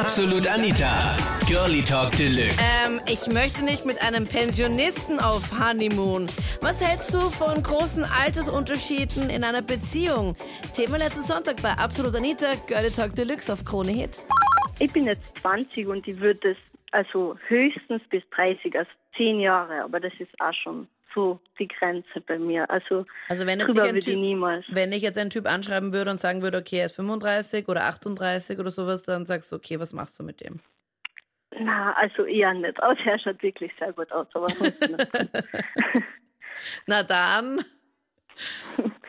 Absolut Anita. Girlie Talk Deluxe. Ähm, ich möchte nicht mit einem Pensionisten auf Honeymoon. Was hältst du von großen Altersunterschieden in einer Beziehung? Thema letzten Sonntag bei Absolut Anita, Girlie Talk Deluxe auf Krone Hit. Ich bin jetzt 20 und ich würde es also höchstens bis 30, also 10 Jahre, aber das ist auch schon so die Grenze bei mir. Also, Also wenn jetzt ich typ, niemals. wenn ich jetzt einen Typ anschreiben würde und sagen würde, okay, er ist 35 oder 38 oder sowas, dann sagst du, okay, was machst du mit dem? Na, also eher nicht. Aber er schaut wirklich sehr gut aus, aber. Na dann.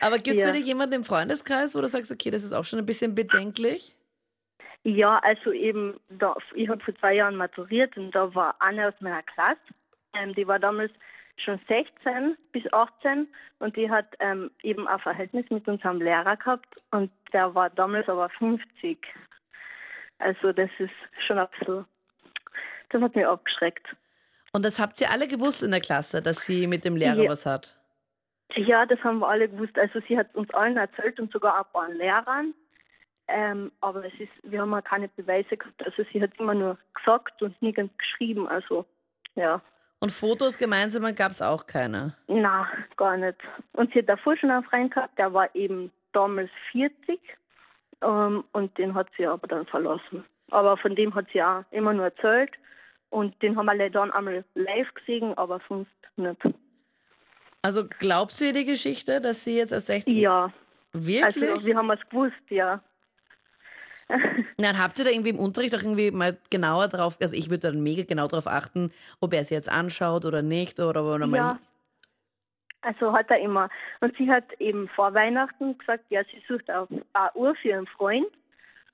Aber gibt es Ja. bei dir jemanden im Freundeskreis, wo du sagst, okay, das ist auch schon ein bisschen bedenklich? Ja, also eben, da, ich habe vor zwei Jahren maturiert und da war eine aus meiner Klasse, ähm, die war damals schon 16 bis 18 und die hat ähm, eben ein Verhältnis mit unserem Lehrer gehabt und der war damals aber 50. Also das ist schon ein bisschen, das hat mich abgeschreckt. Und das habt ihr alle gewusst in der Klasse, dass sie mit dem Lehrer Ja. was hat? Ja, das haben wir alle gewusst. Also sie hat uns allen erzählt und sogar ein paar Lehrern. Ähm, aber es ist, wir haben ja keine Beweise gehabt. Also sie hat immer nur gesagt und nirgends geschrieben. Also ja. Und Fotos gemeinsam gab es auch keine. Na, gar nicht. Und sie hat davor schon einen Freund gehabt, der war eben damals 40 ähm, und den hat sie aber dann verlassen. Aber von dem hat sie auch immer nur erzählt und den haben wir dann einmal live gesehen, aber sonst nicht. Also glaubst du ihr die Geschichte, dass sie jetzt als 16... Ja, Wirklich? also wir haben es gewusst, ja. Nein, habt ihr da irgendwie im Unterricht auch irgendwie mal genauer drauf, also ich würde dann mega genau darauf achten, ob er sie jetzt anschaut oder nicht oder, oder mal Ja. Also hat er immer. Und sie hat eben vor Weihnachten gesagt, ja, sie sucht auch eine Uhr für ihren Freund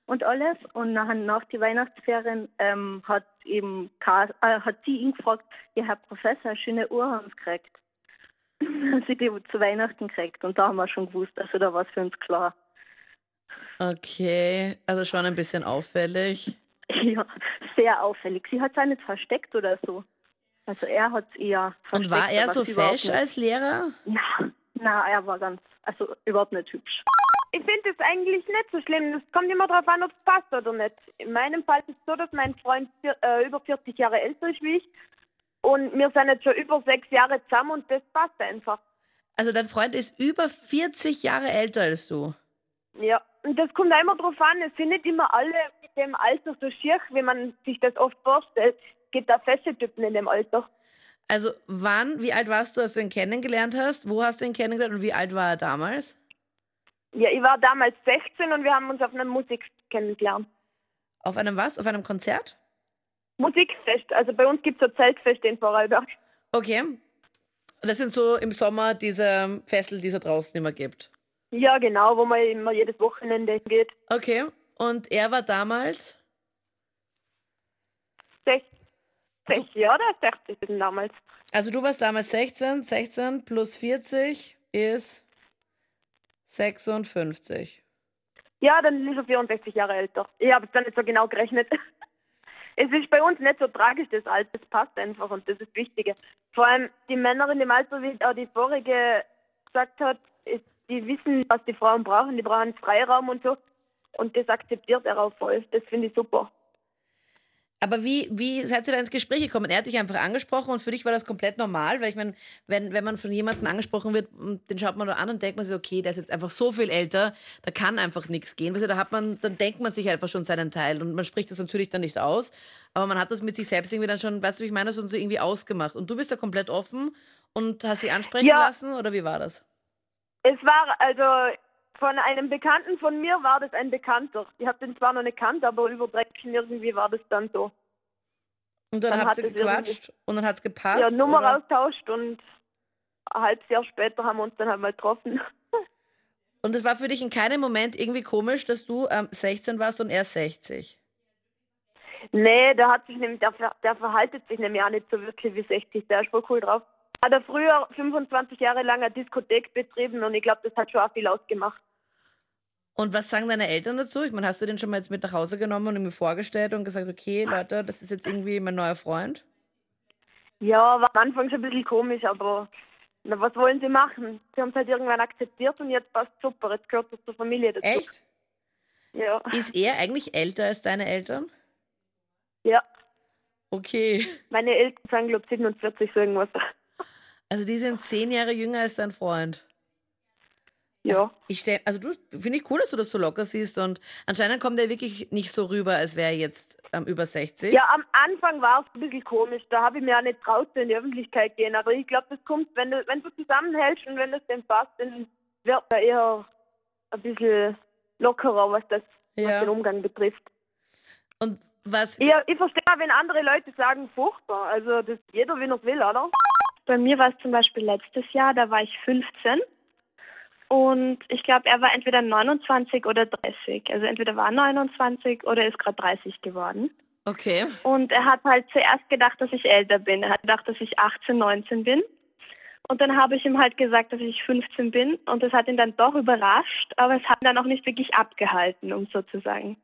und alles. Und nachher nach den Weihnachtsferien ähm, hat eben äh, hat sie ihn gefragt, ja, Herr Professor, eine schöne Uhr haben Sie gekriegt. Sie die zu Weihnachten gekriegt. Und da haben wir schon gewusst, also da war es für uns klar. Okay, also schon ein bisschen auffällig. Ja, sehr auffällig. Sie hat es auch nicht versteckt oder so. Also er hat es eher Und versteckt. war er so fesch als Lehrer? Na, na, er war ganz, also überhaupt nicht hübsch. Ich finde es eigentlich nicht so schlimm. Es kommt immer darauf an, ob es passt oder nicht. In meinem Fall ist es so, dass mein Freund vier, äh, über 40 Jahre älter ist wie ich. Und wir sind jetzt schon über sechs Jahre zusammen und das passt einfach. Also dein Freund ist über 40 Jahre älter als du. Ja. Das kommt auch immer darauf an. Es sind nicht immer alle mit dem Alter so schier, wie man sich das oft vorstellt. Es gibt da feste Typen in dem Alter. Also wann, wie alt warst du, als du ihn kennengelernt hast? Wo hast du ihn kennengelernt und wie alt war er damals? Ja, ich war damals 16 und wir haben uns auf einer Musik kennengelernt. Auf einem was? Auf einem Konzert? Musikfest. Also bei uns gibt es so Zeltfeste in Vorarlberg. Okay. Das sind so im Sommer diese Fessel, die es da draußen immer gibt. Ja, genau, wo man immer jedes Wochenende geht. Okay. Und er war damals? Sech- 60 ja, oder 60 sind damals. Also du warst damals 16, 16 plus 40 ist 56. Ja, dann ist er 64 Jahre älter. Ich habe es dann nicht so genau gerechnet. Es ist bei uns nicht so tragisch, das Alter. Es passt einfach und das ist das Wichtige. Vor allem die Männer in dem Alter, wie auch die vorige gesagt hat, die wissen, was die Frauen brauchen. Die brauchen Freiraum und so. Und das akzeptiert er auch voll. Das finde ich super. Aber wie, wie seid ihr da ins Gespräch gekommen? Er hat dich einfach angesprochen und für dich war das komplett normal, weil ich meine, wenn, wenn man von jemandem angesprochen wird, und den schaut man da an und denkt man sich, okay, der ist jetzt einfach so viel älter, da kann einfach nichts gehen. Weißt du, da hat man, dann denkt man sich einfach schon seinen Teil und man spricht das natürlich dann nicht aus, aber man hat das mit sich selbst irgendwie dann schon, weißt du, wie ich meine, so so irgendwie ausgemacht. Und du bist da komplett offen und hast sie ansprechen Ja. lassen oder wie war das? Es war also von einem Bekannten von mir war das ein Bekannter. Ich habe den zwar noch nicht kannt, aber über Drecken irgendwie war das dann so. Und dann, Dann habt hat ihr gequatscht und dann hat es gepasst? ja, Nummer oder? austauscht und ein halbes Jahr später haben wir uns dann halt mal getroffen. Und es war für dich in keinem Moment irgendwie komisch, dass du ähm, 16 warst und er 60? Nee, der hat sich nämlich, der, der verhaltet sich nämlich auch nicht so wirklich wie 60. Der ist voll cool drauf. Hat er früher 25 Jahre lang eine Diskothek betrieben und ich glaube, das hat schon auch viel ausgemacht. Und was sagen deine Eltern dazu? Ich meine, hast du den schon mal jetzt mit nach Hause genommen und ihm vorgestellt und gesagt, okay, Leute, das ist jetzt irgendwie mein neuer Freund? Ja, war am Anfang schon ein bisschen komisch, aber na, was wollen sie machen? Sie haben es halt irgendwann akzeptiert und jetzt passt super. Jetzt gehört es zur Familie dazu. Echt? Ja. Ist er eigentlich älter als deine Eltern? Ja, Okay. meine Eltern sind, glaube ich, 47, so irgendwas. Also die sind zehn Jahre jünger als dein Freund. Ja. Ich stell, also du finde ich cool, dass du das so locker siehst und anscheinend kommt er wirklich nicht so rüber, als wäre er jetzt ähm, über 60. Ja, am Anfang war es ein bisschen komisch. Da habe ich mir auch nicht traut, in die Öffentlichkeit gehen. Aber ich glaube, das kommt, wenn du, wenn du zusammenhältst und wenn das dem passt, dann wird er eher ein bisschen lockerer, was das Ja. was den Umgang betrifft. Und was Ich, ich verstehe auch, wenn andere Leute sagen, furchtbar. Also das jeder, wie er will, oder? Bei mir war es zum Beispiel letztes Jahr, da war ich 15 und ich glaube, er war entweder 29 oder 30. Also entweder war 29 oder ist gerade 30 geworden. okay. Und er hat halt zuerst gedacht, dass ich älter bin. Er hat gedacht, dass ich 18, 19 bin. Und dann habe ich ihm halt gesagt, dass ich 15 bin. Und das hat ihn dann doch überrascht, aber es hat ihn dann auch nicht wirklich abgehalten, um so zu sagen.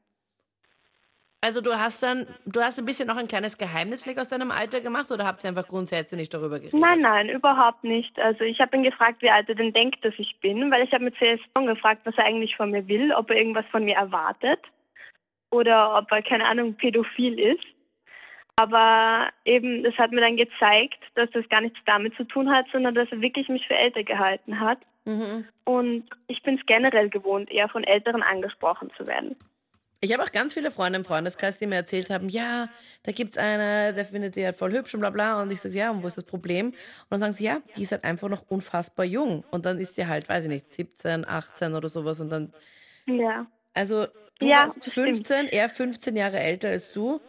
Also du hast dann, du hast ein bisschen noch ein kleines Geheimnis vielleicht aus deinem Alter gemacht oder habt ihr einfach grundsätzlich nicht darüber geredet? Nein, nein, überhaupt nicht. Also ich habe ihn gefragt, wie alt er denn denkt, dass ich bin, weil ich habe mit CS gefragt, was er eigentlich von mir will, ob er irgendwas von mir erwartet oder ob er, keine Ahnung, pädophil ist. Aber eben, das hat mir dann gezeigt, dass das gar nichts damit zu tun hat, sondern dass er wirklich mich für älter gehalten hat. Mhm. Und ich bin es generell gewohnt, eher von Älteren angesprochen zu werden. Ich habe auch ganz viele Freunde im Freundeskreis, die mir erzählt haben, ja, da gibt's eine, der findet die halt voll hübsch und bla bla. Und ich sage, ja, und wo ist das Problem? Und dann sagen sie, ja, die ist halt einfach noch unfassbar jung. Und dann ist die halt, weiß ich nicht, 17, 18 oder sowas. Und dann, Ja. also du Ja, warst das stimmt. 15, er 15 Jahre älter als du.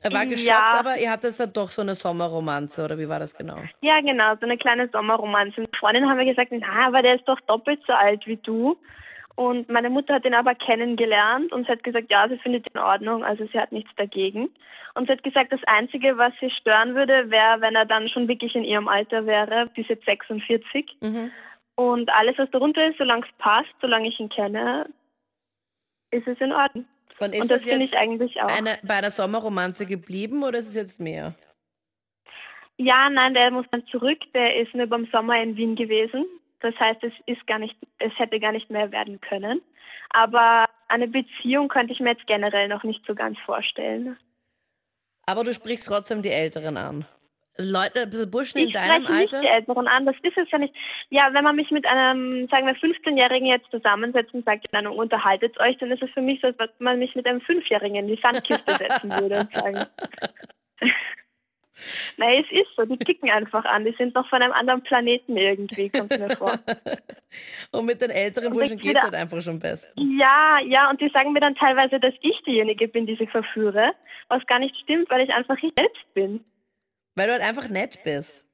Er war Ja. geschockt, aber ihr hattet dann doch so eine Sommerromanze, oder wie war das genau? Ja, genau, so eine kleine Sommerromanze. Mit Freundinnen haben wir gesagt, na, aber der ist doch doppelt so alt wie du. Und meine Mutter hat ihn aber kennengelernt und sie hat gesagt, ja, sie findet ihn in Ordnung, also sie hat nichts dagegen. Und sie hat gesagt, das Einzige, was sie stören würde, wäre, wenn er dann schon wirklich in ihrem Alter wäre, ist jetzt 46. Mhm. Und alles, was darunter ist, solange es passt, solange ich ihn kenne, ist es in Ordnung. Und ist und das finde ich eigentlich auch. eine, bei einer Sommerromanze geblieben oder ist es jetzt mehr? Ja, nein, der muss dann zurück. Der ist nur beim Sommer in Wien gewesen. Das heißt, es ist gar nicht, es hätte gar nicht mehr werden können. Aber eine Beziehung könnte ich mir jetzt generell noch nicht so ganz vorstellen. Aber du sprichst trotzdem die Älteren an. Leute, Burschen in Ich deinem spreche nicht Alter? die Älteren an, das ist es ja nicht. Ja, wenn man mich mit einem, sagen wir, 15-Jährigen jetzt zusammensetzt und sagt, Ahnung, unterhaltet euch, dann ist es für mich so, als wenn man mich mit einem Fünfjährigen in die Sandkiste setzen würde und sagen. Nein, es ist so, die kicken einfach an, die sind noch von einem anderen Planeten irgendwie, kommt mir vor. Und mit den älteren Und Burschen geht es halt einfach schon besser. Ja, ja, und die sagen mir dann teilweise, dass ich diejenige bin, die sie verführe, was gar nicht stimmt, weil ich einfach ich selbst bin. Weil du halt einfach nett bist.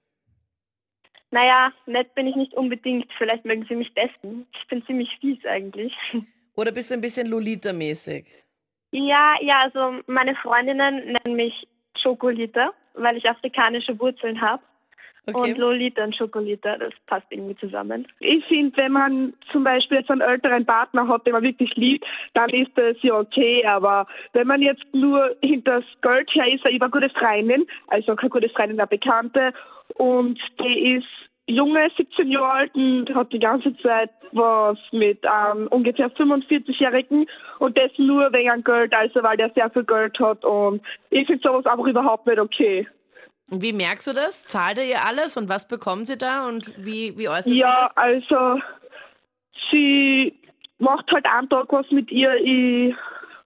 Naja, nett bin ich nicht unbedingt, vielleicht mögen sie mich dessen. Ich bin ziemlich fies eigentlich. Oder bist du ein bisschen Lolita-mäßig? Ja, ja, also meine Freundinnen nennen mich Chocolita, weil ich afrikanische Wurzeln habe. Okay. Und Lolita und Chocolita, das passt irgendwie zusammen. Ich finde, wenn man zum Beispiel jetzt einen älteren Partner hat, den man wirklich liebt, dann ist das ja okay. Aber wenn man jetzt nur hinter das Geld her ist, ich eine gute Freundin, also keine gute Freundin, eine Bekannte, und die ist junge, 17 Jahre alt und hat die ganze Zeit was mit einem ungefähr 45-Jährigen und das nur wegen Geld, also weil der sehr viel Geld hat und ich finde sowas einfach überhaupt nicht okay. Und wie merkst du das? Zahlt er ihr alles und was bekommt sie da und wie, wie äußert Ja, sie das? also sie macht halt einen Tag was mit ihr. Ich,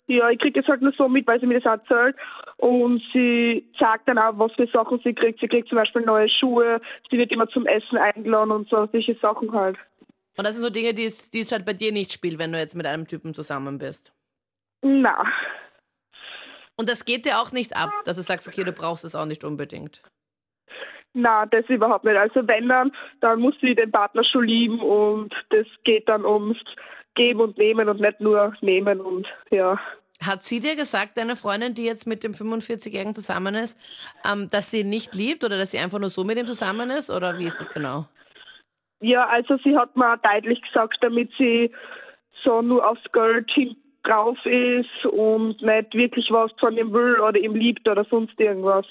ja, ich kriege es halt nur so mit, weil sie mir das erzählt. Und sie sagt dann auch, was für Sachen sie kriegt. Sie kriegt zum Beispiel neue Schuhe, sie wird immer zum Essen eingeladen und so, solche Sachen halt. Und das sind so Dinge, die es, die es halt bei dir nicht spielt, wenn du jetzt mit einem Typen zusammen bist. Na, Und das geht dir auch nicht ab, dass du sagst, okay, du brauchst es auch nicht unbedingt. na, das überhaupt nicht. Also wenn dann, dann muss sie den Partner schon lieben und das geht dann ums Geben und Nehmen und nicht nur Nehmen und ja. Hat sie dir gesagt, deine Freundin, die jetzt mit dem 45-Jährigen zusammen ist, ähm, dass sie ihn nicht liebt oder dass sie einfach nur so mit ihm zusammen ist? Oder wie ist das genau? Ja, also sie hat mir deutlich gesagt, damit sie so nur aufs Geld hin drauf ist und nicht wirklich was von ihm will oder ihm liebt oder sonst irgendwas.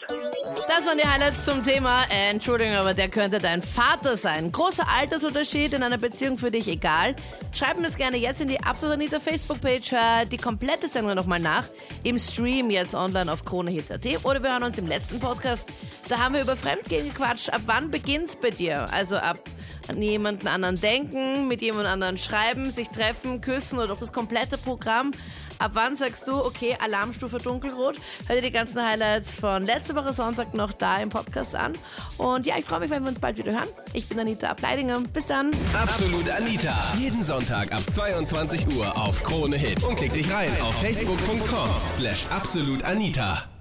Das waren die Highlights zum Thema. Äh, Entschuldigung, aber der könnte dein Vater sein. Großer Altersunterschied in einer Beziehung für dich egal. Schreib mir das gerne jetzt in die Absolut Anita Facebook-Page. Hör die komplette Sendung nochmal nach. Im Stream jetzt online auf KroneHits.at. Oder wir hören uns im letzten Podcast. Da haben wir über Fremdgehen gequatscht. Ab wann beginnt's bei dir? Also ab an jemanden anderen denken, mit jemand anderen schreiben, sich treffen, küssen oder doch das komplette Programm. Ab wann sagst du, okay, Alarmstufe dunkelrot? Hör dir die ganzen Highlights von letzter Woche Sonntag noch da im Podcast an. Und ja, ich freue mich, wenn wir uns bald wieder hören. Ich bin Anita Ableidinger. Bis dann. Absolut Anita. Jeden Sonntag ab 22 Uhr auf Krone Hit. Und klick dich rein auf facebook.com slash absolutanita.